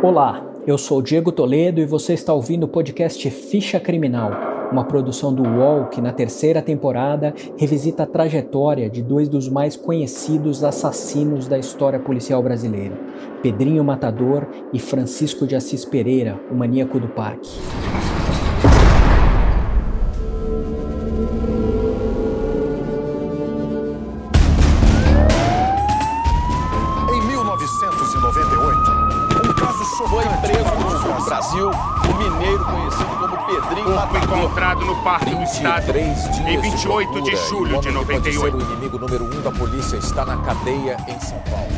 Olá, eu sou Diego Toledo e você está ouvindo o podcast Ficha Criminal, uma produção do UOL que na terceira temporada revisita a trajetória de dois dos mais conhecidos assassinos da história policial brasileira, Pedrinho Matador e Francisco de Assis Pereira, o maníaco do parque. Encontrado no Parque do Estado em 28 de, de julho de 98. O inimigo número um da polícia está na cadeia em São Paulo.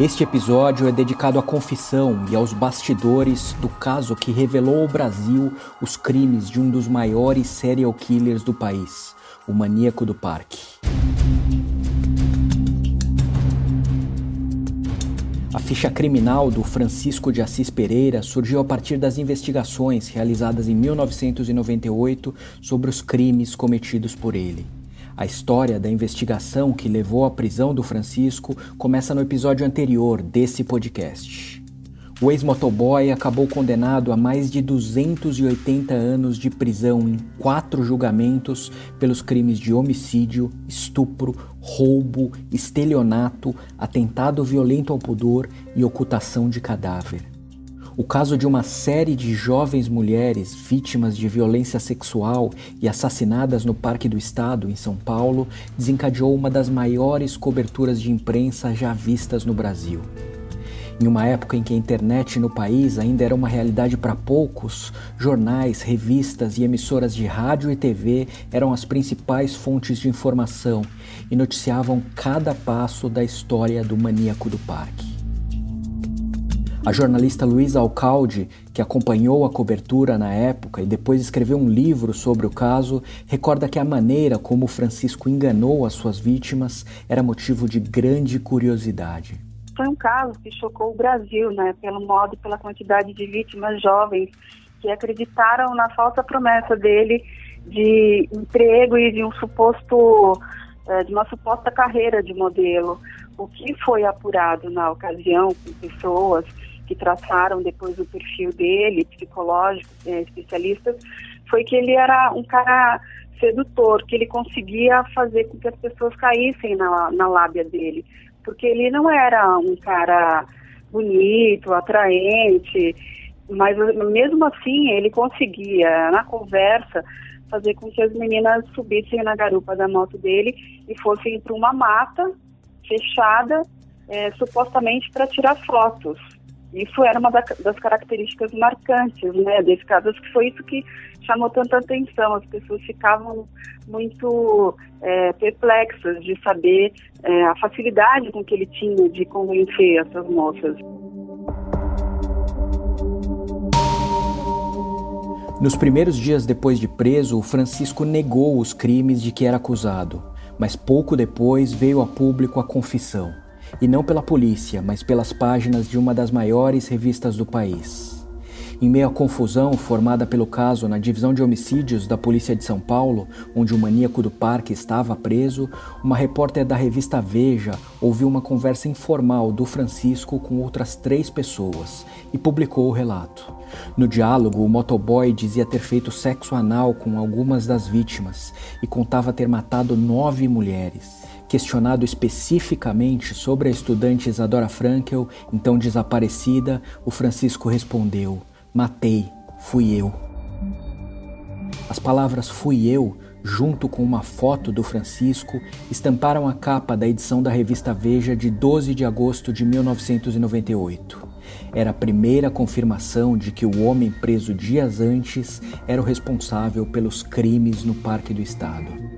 Este episódio é dedicado à confissão e aos bastidores do caso que revelou ao Brasil os crimes de um dos maiores serial killers do país, o maníaco do parque. Ficha criminal do Francisco de Assis Pereira surgiu a partir das investigações realizadas em 1998 sobre os crimes cometidos por ele. A história da investigação que levou à prisão do Francisco começa no episódio anterior desse podcast. O ex-motoboy acabou condenado a mais de 280 anos de prisão em quatro julgamentos pelos crimes de homicídio, estupro, roubo, estelionato, atentado violento ao pudor e ocultação de cadáver. O caso de uma série de jovens mulheres vítimas de violência sexual e assassinadas no Parque do Estado, em São Paulo, desencadeou uma das maiores coberturas de imprensa já vistas no Brasil. Em uma época em que a internet no país ainda era uma realidade para poucos, jornais, revistas e emissoras de rádio e TV eram as principais fontes de informação e noticiavam cada passo da história do maníaco do parque. A jornalista Luísa Alcalde, que acompanhou a cobertura na época e depois escreveu um livro sobre o caso, recorda que a maneira como Francisco enganou as suas vítimas era motivo de grande curiosidade foi um caso que chocou o Brasil, né, pelo modo pela quantidade de vítimas jovens que acreditaram na falsa promessa dele de emprego e de um suposto eh, de uma suposta carreira de modelo. O que foi apurado na ocasião com pessoas que traçaram depois o perfil dele, psicológicos, eh, especialistas, foi que ele era um cara sedutor, que ele conseguia fazer com que as pessoas caíssem na, na lábia dele porque ele não era um cara bonito, atraente, mas mesmo assim ele conseguia, na conversa, fazer com que as meninas subissem na garupa da moto dele e fossem para uma mata fechada, é, supostamente para tirar fotos. Isso era uma das características marcantes né, desse caso. Acho que foi isso que chamou tanta atenção. As pessoas ficavam muito é, perplexas de saber é, a facilidade com que ele tinha de convencer essas moças. Nos primeiros dias depois de preso, Francisco negou os crimes de que era acusado, mas pouco depois veio a público a confissão e não pela polícia, mas pelas páginas de uma das maiores revistas do país. Em meio à confusão formada pelo caso na divisão de homicídios da Polícia de São Paulo, onde o maníaco do parque estava preso, uma repórter da revista Veja ouviu uma conversa informal do Francisco com outras três pessoas e publicou o relato. No diálogo, o motoboy dizia ter feito sexo anal com algumas das vítimas e contava ter matado nove mulheres. Questionado especificamente sobre a estudante Isadora Frankel, então desaparecida, o Francisco respondeu: Matei, fui eu. As palavras fui eu, junto com uma foto do Francisco, estamparam a capa da edição da revista Veja de 12 de agosto de 1998. Era a primeira confirmação de que o homem preso dias antes era o responsável pelos crimes no Parque do Estado.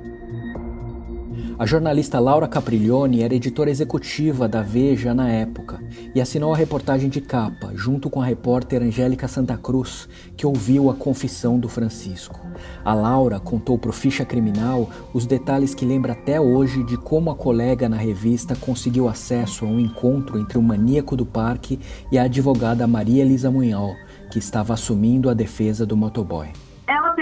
A jornalista Laura Capriglione era editora executiva da Veja na época e assinou a reportagem de capa, junto com a repórter Angélica Santa Cruz, que ouviu a confissão do Francisco. A Laura contou para o Ficha Criminal os detalhes que lembra até hoje de como a colega na revista conseguiu acesso a um encontro entre o maníaco do parque e a advogada Maria Elisa Munhol, que estava assumindo a defesa do motoboy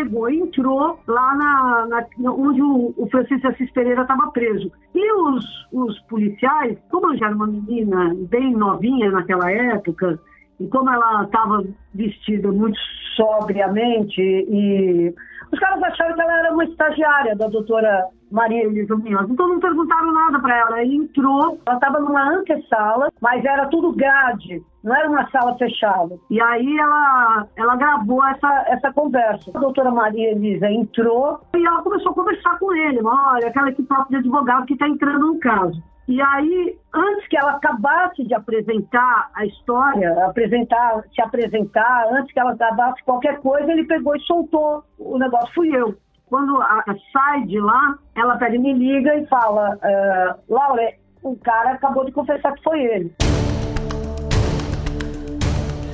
pegou e entrou lá na, na onde o, o, Francisco Assis Pereira estava preso. E os, os policiais, como já era uma menina bem novinha naquela época, e como ela estava vestida muito sobriamente, e os caras acharam que ela era uma estagiária da doutora Maria Elisa Munhoz. Então não perguntaram nada para ela. Ela entrou, ela estava numa antessala, mas era tudo grade, não era uma sala fechada. E aí ela, ela gravou essa, essa conversa. A doutora Maria Elisa entrou e ela começou a conversar com ele. Olha, aquela equipe de advogado que está entrando no caso. E aí, antes que ela acabasse de apresentar a história, apresentar, se apresentar, antes que ela acabasse qualquer coisa, ele pegou e soltou o negócio. Fui eu. Quando a, a sai de lá, ela pega e me liga e fala: uh, Laura, o cara acabou de confessar que foi ele.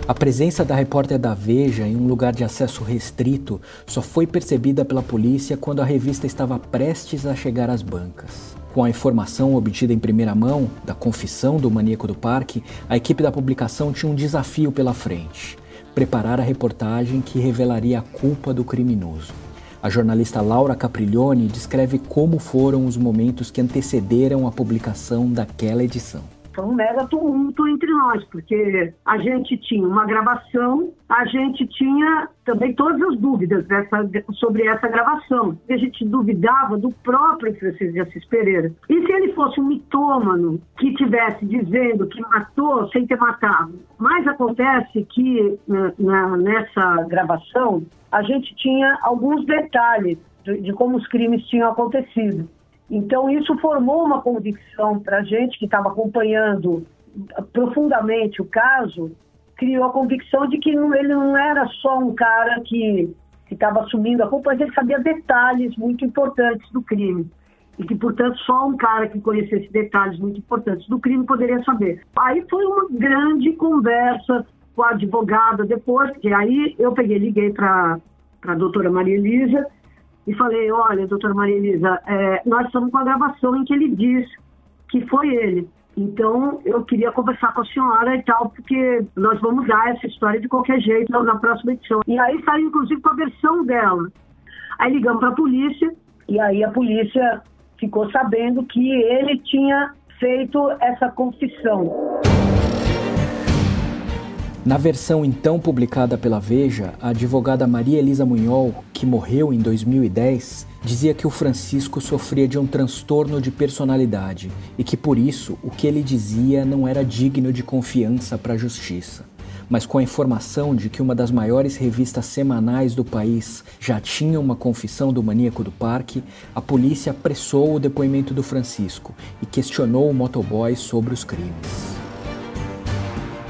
A presença da repórter da Veja em um lugar de acesso restrito só foi percebida pela polícia quando a revista estava prestes a chegar às bancas. Com a informação obtida em primeira mão da confissão do maníaco do parque, a equipe da publicação tinha um desafio pela frente: preparar a reportagem que revelaria a culpa do criminoso. A jornalista Laura Capriglione descreve como foram os momentos que antecederam a publicação daquela edição foi um mega tumulto entre nós, porque a gente tinha uma gravação, a gente tinha também todas as dúvidas dessa, sobre essa gravação. A gente duvidava do próprio Francisco de Assis Pereira. E se ele fosse um mitômano que tivesse dizendo que matou sem ter matado? Mas acontece que na, na, nessa gravação a gente tinha alguns detalhes de, de como os crimes tinham acontecido. Então, isso formou uma convicção para a gente que estava acompanhando profundamente o caso, criou a convicção de que ele não era só um cara que estava assumindo a culpa, mas ele sabia detalhes muito importantes do crime. E que, portanto, só um cara que conhecesse detalhes muito importantes do crime poderia saber. Aí foi uma grande conversa com a advogada depois, que aí eu peguei, liguei para a doutora Maria Elisa e falei, olha, doutora Maria Elisa, é, nós estamos com a gravação em que ele diz que foi ele. Então, eu queria conversar com a senhora e tal, porque nós vamos dar essa história de qualquer jeito na próxima edição. E aí saiu, inclusive, com a versão dela. Aí ligamos para a polícia, e aí a polícia ficou sabendo que ele tinha feito essa confissão. Na versão então publicada pela Veja, a advogada Maria Elisa Munhol, que morreu em 2010, dizia que o Francisco sofria de um transtorno de personalidade e que por isso o que ele dizia não era digno de confiança para a justiça. Mas com a informação de que uma das maiores revistas semanais do país já tinha uma confissão do maníaco do parque, a polícia apressou o depoimento do Francisco e questionou o motoboy sobre os crimes.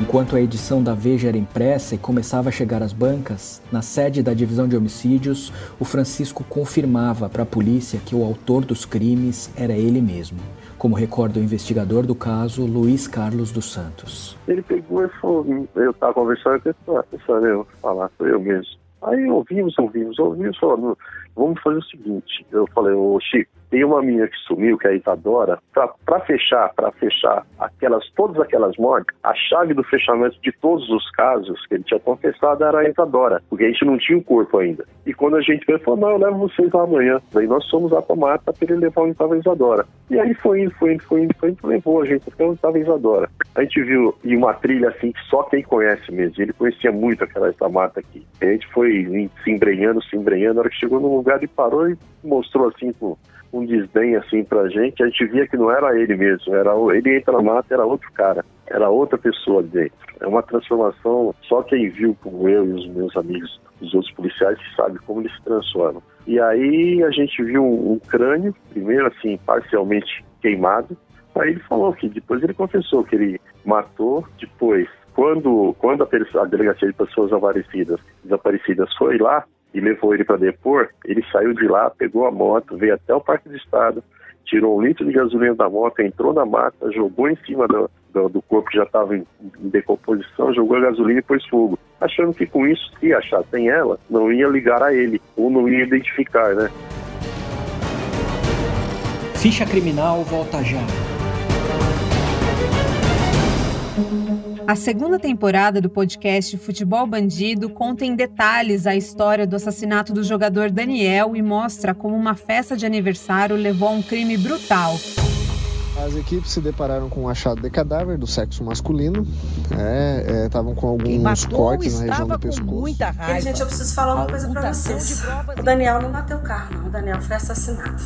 Enquanto a edição da Veja era impressa e começava a chegar às bancas, na sede da divisão de homicídios, o Francisco confirmava para a polícia que o autor dos crimes era ele mesmo, como recorda o investigador do caso, Luiz Carlos dos Santos. Ele pegou e falou: Eu estava conversando com a pessoa, eu falar, sou eu mesmo. Aí ouvimos, ouvimos, ouvimos, falando: Vamos fazer o seguinte. Eu falei: Ô Chico, tem uma menina que sumiu, que é a Isadora, para fechar, para fechar aquelas, todas aquelas mortes, a chave do fechamento de todos os casos que ele tinha confessado era a Isadora, porque a gente não tinha o corpo ainda. E quando a gente veio, falou, não, eu levo vocês lá amanhã. Daí nós fomos lá mata para ele levar estava a Isadora. E aí foi indo, foi indo, foi indo, foi indo, levou a gente até estava a Isadora. A gente viu e uma trilha assim que só quem conhece mesmo. Ele conhecia muito aquela essa mata aqui. A gente foi se embrenhando, se embrenhando, na hora que chegou no lugar ele parou e mostrou assim com desdém assim pra gente, a gente via que não era ele mesmo, era ele entra na mata, era outro cara, era outra pessoa dentro. É uma transformação, só quem viu como eu e os meus amigos, os outros policiais, sabe como eles se transformam. E aí a gente viu um, um crânio, primeiro assim, parcialmente queimado, aí ele falou que depois ele confessou que ele matou, depois quando, quando a, a, delegacia de pessoas desaparecidas, desaparecidas foi lá, e levou ele para depor, ele saiu de lá, pegou a moto, veio até o Parque do Estado, tirou um litro de gasolina da moto, entrou na mata, jogou em cima do, do, do corpo que já estava em, em, decomposição, jogou a gasolina e pôs fogo. Achando que com isso, se achassem ela, não ia ligar a ele, ou não ia identificar, né? Ficha Criminal volta já. A segunda temporada do podcast Futebol Bandido conta em detalhes a história do assassinato do jogador Daniel e mostra como uma festa de aniversário levou a um crime brutal. As equipes se depararam com um achado de cadáver do sexo masculino. Estavam é, é, com alguns cortes na região do pescoço. Muita raiva. gente, eu preciso falar uma coisa para vocês. O Daniel não bateu o carro, não. O Daniel foi assassinado.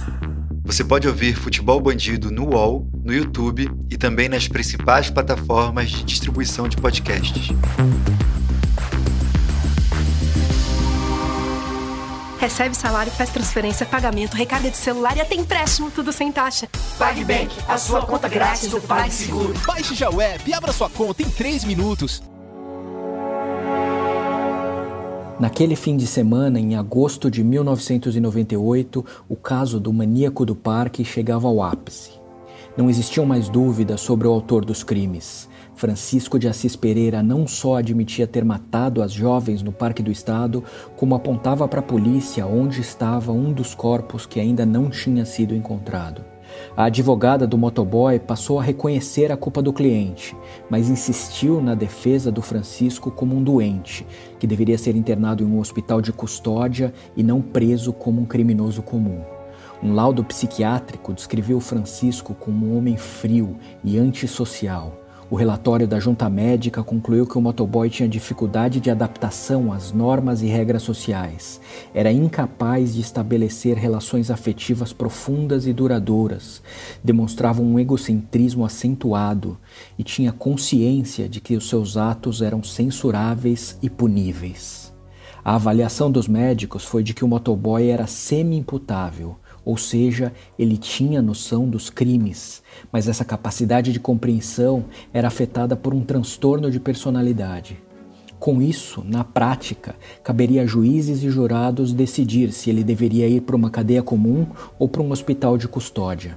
Você pode ouvir Futebol Bandido no UOL, no YouTube e também nas principais plataformas de distribuição de podcasts. Recebe salário, faz transferência, pagamento, recarga de celular e até empréstimo, tudo sem taxa. PagBank, a sua conta grátis do PagSeguro. Baixe já o app e abra sua conta em 3 minutos. Naquele fim de semana, em agosto de 1998, o caso do maníaco do parque chegava ao ápice. Não existiam mais dúvidas sobre o autor dos crimes. Francisco de Assis Pereira não só admitia ter matado as jovens no Parque do Estado, como apontava para a polícia onde estava um dos corpos que ainda não tinha sido encontrado. A advogada do motoboy passou a reconhecer a culpa do cliente, mas insistiu na defesa do Francisco como um doente, que deveria ser internado em um hospital de custódia e não preso como um criminoso comum. Um laudo psiquiátrico descreveu Francisco como um homem frio e antissocial o relatório da junta médica concluiu que o motoboy tinha dificuldade de adaptação às normas e regras sociais. Era incapaz de estabelecer relações afetivas profundas e duradouras. Demonstrava um egocentrismo acentuado e tinha consciência de que os seus atos eram censuráveis e puníveis. A avaliação dos médicos foi de que o motoboy era semi-imputável ou seja, ele tinha noção dos crimes, mas essa capacidade de compreensão era afetada por um transtorno de personalidade. Com isso, na prática, caberia a juízes e jurados decidir se ele deveria ir para uma cadeia comum ou para um hospital de custódia.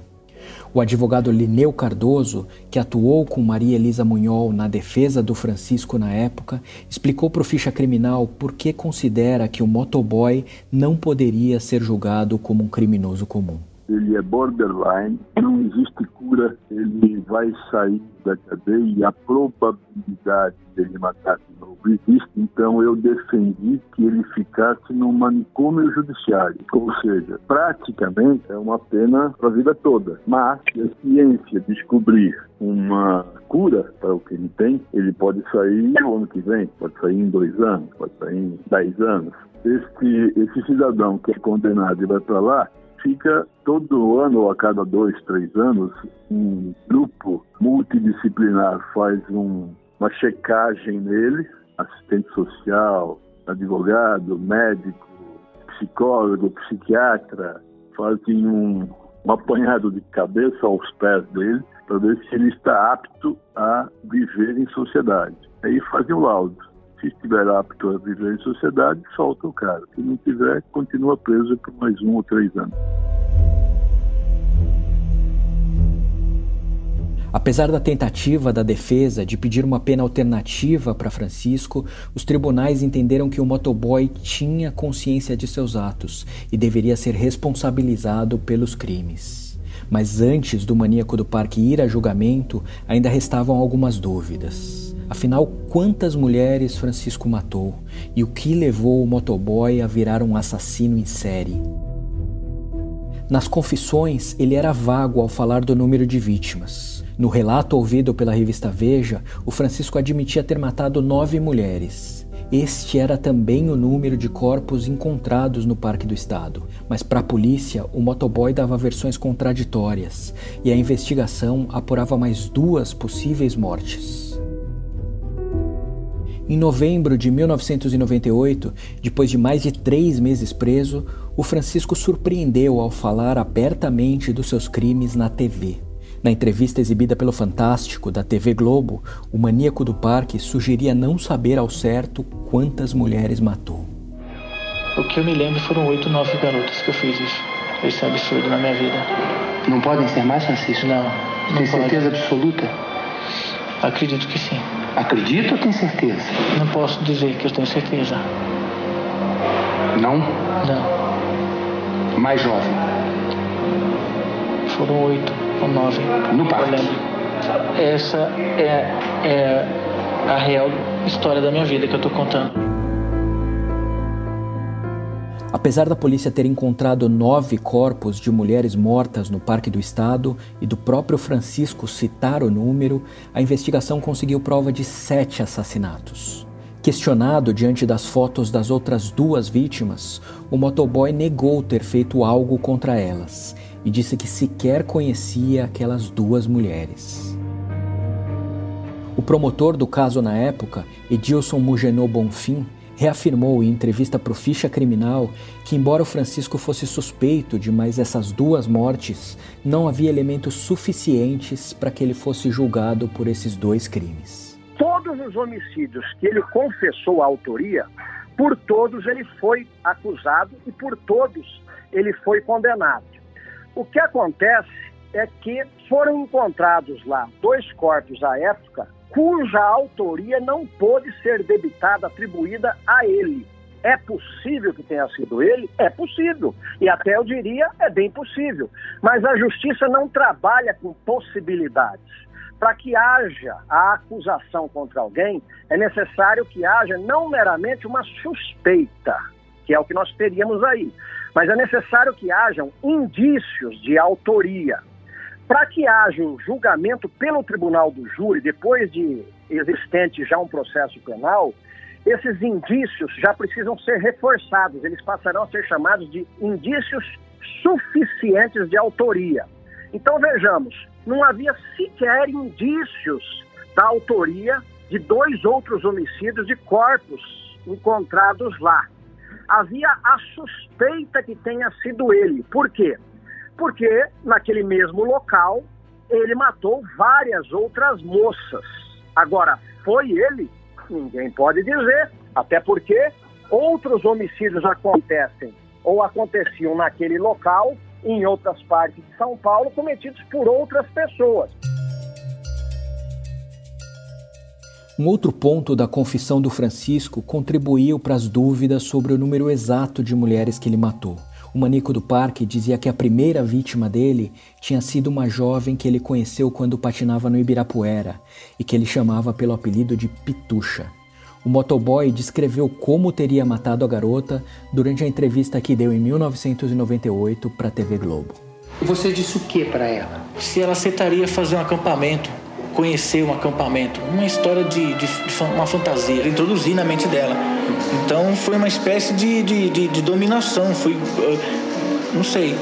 O advogado Lineu Cardoso, que atuou com Maria Elisa Munhol na defesa do Francisco na época, explicou para o ficha criminal por que considera que o motoboy não poderia ser julgado como um criminoso comum. Ele é borderline, não existe cura, ele vai sair da cadeia e a probabilidade dele matar de novo existe. Então eu defendi que ele ficasse no manicômio judiciário, ou seja, praticamente é uma pena para a vida toda. Mas se a ciência descobrir uma cura para o que ele tem, ele pode sair no ano que vem, pode sair em dois anos, pode sair em dez anos. Este, esse cidadão que é condenado e vai para lá, fica todo ano ou a cada dois, três anos, um grupo multidisciplinar faz um, uma checagem nele, assistente social, advogado, médico, psicólogo, psiquiatra, fazem um, um apanhado de cabeça aos pés dele para ver se ele está apto a viver em sociedade. Aí fazem o laudo. Se estiver apto a viver em sociedade, solta o cara. Se não tiver, continua preso por mais um ou três anos. Apesar da tentativa da defesa de pedir uma pena alternativa para Francisco, os tribunais entenderam que o motoboy tinha consciência de seus atos e deveria ser responsabilizado pelos crimes. Mas antes do maníaco do parque ir a julgamento, ainda restavam algumas dúvidas. Afinal, quantas mulheres Francisco matou e o que levou o motoboy a virar um assassino em série? Nas confissões, ele era vago ao falar do número de vítimas. No relato ouvido pela revista Veja, o Francisco admitia ter matado nove mulheres. Este era também o número de corpos encontrados no Parque do Estado, mas para a polícia o motoboy dava versões contraditórias e a investigação apurava mais duas possíveis mortes. Em novembro de 1998, depois de mais de três meses preso, o Francisco surpreendeu ao falar abertamente dos seus crimes na TV. Na entrevista exibida pelo Fantástico da TV Globo, o maníaco do parque sugeria não saber ao certo quantas mulheres matou. O que eu me lembro foram oito, nove garotas que eu fiz isso. Isso é absurdo na minha vida. Não podem ser mais, Francisco? Não. não tem pode. certeza absoluta? Acredito que sim. Acredito ou tem certeza? Não posso dizer que eu tenho certeza. Não? Não. Mais jovem? Foram oito ou nove. No parque? Essa é, é a real história da minha vida que eu tô contando. Apesar da polícia ter encontrado nove corpos de mulheres mortas no Parque do Estado e do próprio Francisco citar o número, a investigação conseguiu prova de sete assassinatos. Questionado diante das fotos das outras duas vítimas, o motoboy negou ter feito algo contra elas e disse que sequer conhecia aquelas duas mulheres. O promotor do caso na época, Edilson Mugenot Bonfim, reafirmou em entrevista para o Ficha Criminal que, embora o Francisco fosse suspeito de mais essas duas mortes, não havia elementos suficientes para que ele fosse julgado por esses dois crimes. Todos os homicídios que ele confessou a autoria, por todos ele foi acusado e por todos ele foi condenado. O que acontece é que foram encontrados lá dois corpos à época cuja autoria não pôde ser debitada, atribuída a ele. É possível que tenha sido ele? É possível. E até eu diria, é bem possível. Mas a justiça não trabalha com possibilidades. Para que haja a acusação contra alguém, é necessário que haja não meramente uma suspeita, que é o que nós teríamos aí, mas é necessário que hajam indícios de autoria. Para que haja um julgamento pelo tribunal do júri, depois de existente já um processo penal, esses indícios já precisam ser reforçados, eles passarão a ser chamados de indícios suficientes de autoria. Então vejamos, não havia sequer indícios da autoria de dois outros homicídios de corpos encontrados lá. Havia a suspeita que tenha sido ele. Por quê? Porque naquele mesmo local ele matou várias outras moças. Agora, foi ele? Ninguém pode dizer, até porque outros homicídios acontecem ou aconteciam naquele local, em outras partes de São Paulo, cometidos por outras pessoas. Um outro ponto da confissão do Francisco contribuiu para as dúvidas sobre o número exato de mulheres que ele matou. O maníaco do parque dizia que a primeira vítima dele tinha sido uma jovem que ele conheceu quando patinava no Ibirapuera e que ele chamava pelo apelido de Pitucha. O motoboy descreveu como teria matado a garota durante a entrevista que deu em 1998 para a TV Globo. Você disse o que para ela? Se ela aceitaria fazer um acampamento, conhecer um acampamento, uma história de, de, de uma fantasia, introduzir na mente dela. Então foi uma espécie de, de, de, de dominação, foi, uh, não sei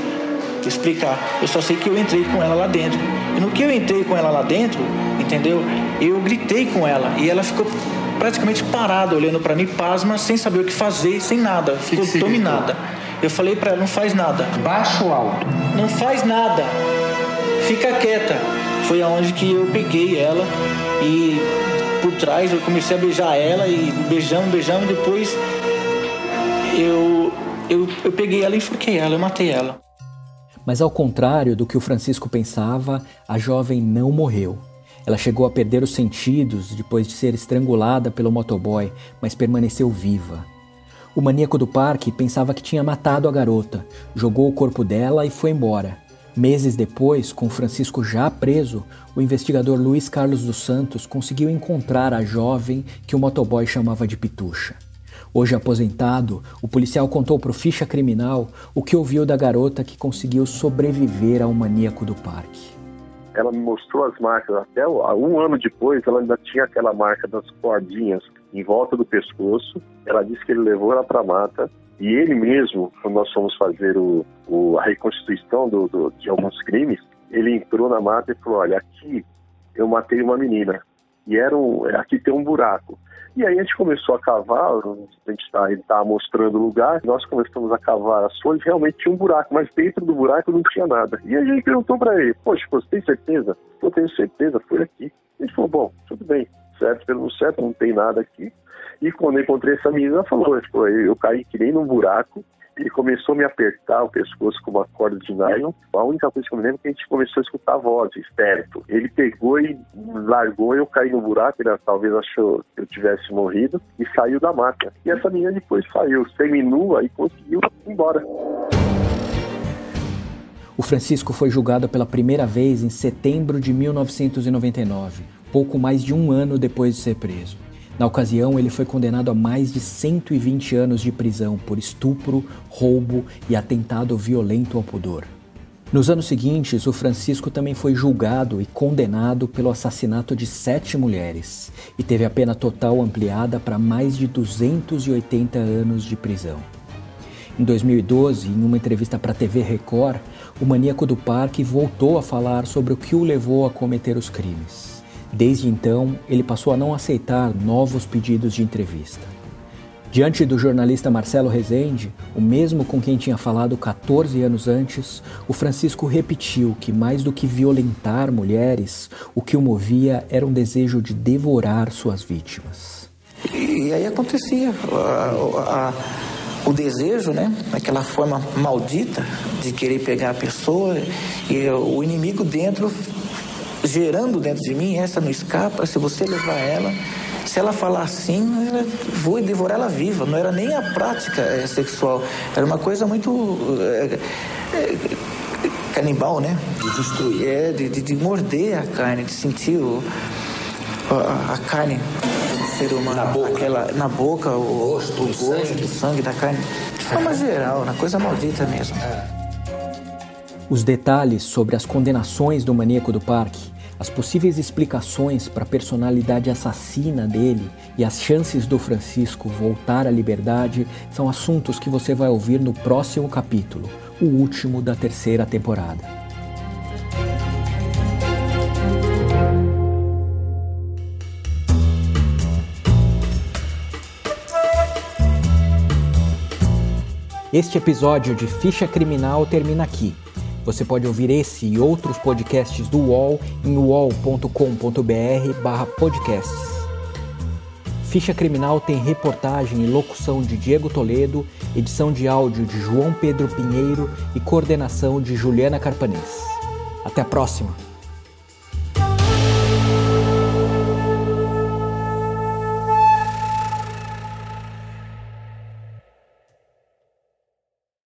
explicar. Eu só sei que eu entrei com ela lá dentro. E no que eu entrei com ela lá dentro, entendeu? Eu gritei com ela e ela ficou praticamente parada olhando para mim, pasma, sem saber o que fazer, sem nada, ficou dominada. Eu falei para ela, não faz nada. Baixo ou alto? Não faz nada. Fica quieta. Foi aonde que eu peguei ela e por trás, eu comecei a beijar ela e beijando, beijando, depois eu, eu, eu peguei ela e enforquei ela, eu matei ela. Mas ao contrário do que o Francisco pensava, a jovem não morreu. Ela chegou a perder os sentidos depois de ser estrangulada pelo motoboy, mas permaneceu viva. O maníaco do parque pensava que tinha matado a garota, jogou o corpo dela e foi embora. Meses depois, com Francisco já preso, o investigador Luiz Carlos dos Santos conseguiu encontrar a jovem que o motoboy chamava de Pitucha. Hoje aposentado, o policial contou para o ficha criminal o que ouviu da garota que conseguiu sobreviver ao maníaco do parque. Ela me mostrou as marcas, até um ano depois ela ainda tinha aquela marca das cordinhas em volta do pescoço. Ela disse que ele levou ela para a mata e ele mesmo, quando nós fomos fazer o, o, a reconstituição do, do, de alguns crimes, ele entrou na mata e falou: Olha, aqui eu matei uma menina. E era um, aqui tem um buraco. E aí a gente começou a cavar, a gente tá, ele estava mostrando o lugar, nós começamos a cavar as folhas, realmente tinha um buraco, mas dentro do buraco não tinha nada. E a gente perguntou para ele, poxa, você tem certeza? Eu tenho certeza, foi aqui. Ele falou, bom, tudo bem, certo pelo certo, não tem nada aqui. E quando eu encontrei essa menina, ela falou, tipo, eu caí que nem num buraco, ele começou a me apertar o pescoço com uma corda de nylon. A única coisa que eu me lembro é que a gente começou a escutar vozes perto. Ele pegou e largou, eu caí no buraco, ele talvez achou que eu tivesse morrido, e saiu da mata. E essa menina depois saiu, seminua e conseguiu ir embora. O Francisco foi julgado pela primeira vez em setembro de 1999 pouco mais de um ano depois de ser preso. Na ocasião, ele foi condenado a mais de 120 anos de prisão por estupro, roubo e atentado violento ao pudor. Nos anos seguintes, o Francisco também foi julgado e condenado pelo assassinato de sete mulheres e teve a pena total ampliada para mais de 280 anos de prisão. Em 2012, em uma entrevista para a TV Record, o maníaco do parque voltou a falar sobre o que o levou a cometer os crimes. Desde então, ele passou a não aceitar novos pedidos de entrevista. Diante do jornalista Marcelo Rezende, o mesmo com quem tinha falado 14 anos antes, o Francisco repetiu que, mais do que violentar mulheres, o que o movia era um desejo de devorar suas vítimas. E aí acontecia a, a, o desejo, né? Aquela forma maldita de querer pegar a pessoa e o inimigo dentro, gerando dentro de mim, essa não escapa, se você levar ela se ela falar assim, eu vou devorar ela viva. Não era nem a prática é, sexual, era uma coisa muito é, é, canibal, né? De destruir, é, de, de, de, morder a carne, de sentir o, a, a, carne do ser humano. Na boca. Aquela, na boca, o, gosto, o gosto sangue. do sangue da carne. De forma geral, na coisa maldita mesmo. Os detalhes sobre as condenações do maníaco do parque as possíveis explicações para a personalidade assassina dele e as chances do Francisco voltar à liberdade são assuntos que você vai ouvir no próximo capítulo, o último da terceira temporada. Este episódio de Ficha Criminal termina aqui. Você pode ouvir esse e outros podcasts do UOL em uol.com.br podcasts. Ficha Criminal tem reportagem e locução de Diego Toledo, edição de áudio de João Pedro Pinheiro e coordenação de Juliana Carpanês. Até a próxima!